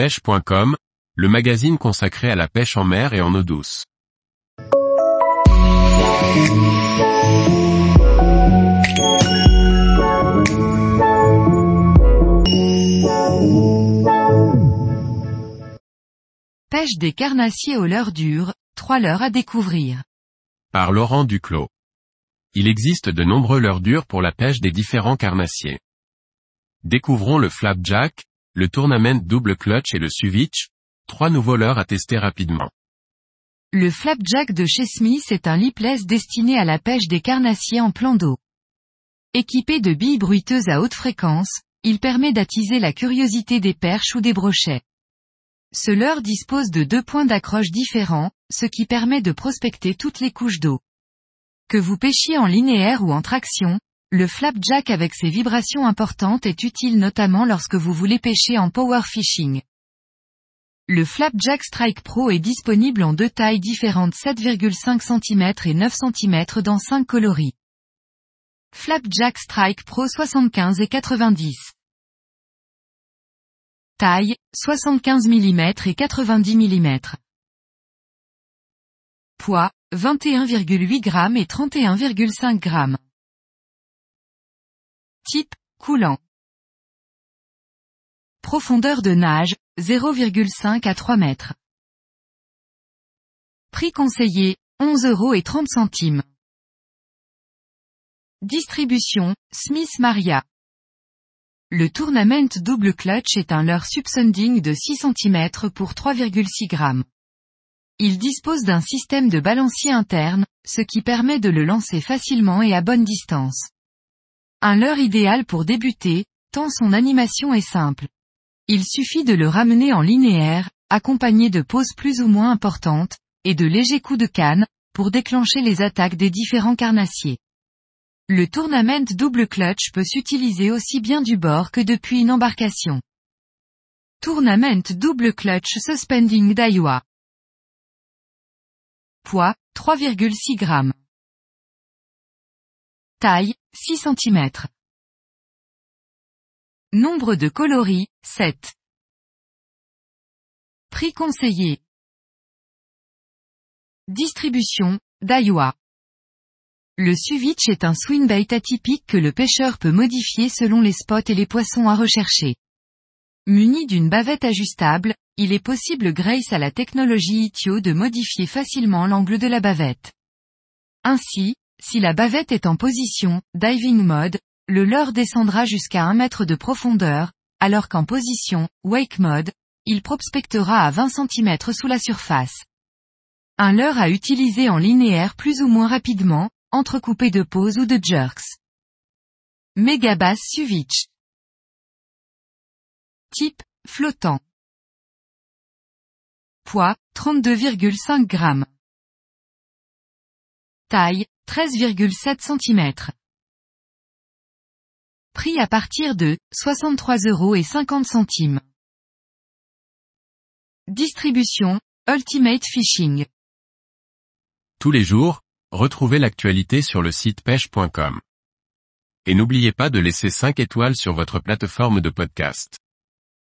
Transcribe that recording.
pêche.com, le magazine consacré à la pêche en mer et en eau douce. Pêche des carnassiers au leurre dur, trois leurres à découvrir. Par Laurent Duclos. Il existe de nombreux leurres durs pour la pêche des différents carnassiers. Découvrons le flapjack, le tournament double clutch et le suvitch, trois nouveaux leurres à tester rapidement. Le flapjack de chez Smith est un lipless destiné à la pêche des carnassiers en plan d'eau. Équipé de billes bruiteuses à haute fréquence, il permet d'attiser la curiosité des perches ou des brochets. Ce leurre dispose de deux points d'accroche différents, ce qui permet de prospecter toutes les couches d'eau. Que vous pêchiez en linéaire ou en traction, le flapjack avec ses vibrations importantes est utile notamment lorsque vous voulez pêcher en power fishing. Le Flapjack Strike Pro est disponible en deux tailles différentes 7,5 cm et 9 cm dans 5 coloris. Flapjack Strike Pro 75 et 90. Taille, 75 mm et 90 mm. Poids, 21,8 g et 31,5 g. Type, coulant. Profondeur de nage, 0,5 à 3 mètres. Prix conseillé, 11 euros et 30 centimes. Distribution, Smith Maria. Le Tournament double clutch est un leurre subsunding de 6 cm pour 3,6 g. Il dispose d'un système de balancier interne, ce qui permet de le lancer facilement et à bonne distance. Un leurre idéal pour débuter, tant son animation est simple. Il suffit de le ramener en linéaire, accompagné de pauses plus ou moins importantes, et de légers coups de canne, pour déclencher les attaques des différents carnassiers. Le tournament double clutch peut s'utiliser aussi bien du bord que depuis une embarcation. Tournament double clutch suspending Daiwa. Poids, 3,6 g. Taille, 6 cm. Nombre de coloris, 7. Prix conseillé. Distribution, Daiwa. Le suvitch est un swinbait atypique que le pêcheur peut modifier selon les spots et les poissons à rechercher. Muni d'une bavette ajustable, il est possible grâce à la technologie ITIO de modifier facilement l'angle de la bavette. Ainsi, si la bavette est en position diving mode, le leurre descendra jusqu'à 1 mètre de profondeur, alors qu'en position wake mode, il prospectera à 20 cm sous la surface. Un leurre à utiliser en linéaire plus ou moins rapidement, entrecoupé de pauses ou de jerks. Megabass Suvitch. Type, flottant. Poids, 32,5 g. Taille, 13,7 cm. Prix à partir de 63 euros et 50 centimes. Distribution, Ultimate Fishing. Tous les jours, retrouvez l'actualité sur le site pêche.com. Et n'oubliez pas de laisser 5 étoiles sur votre plateforme de podcast.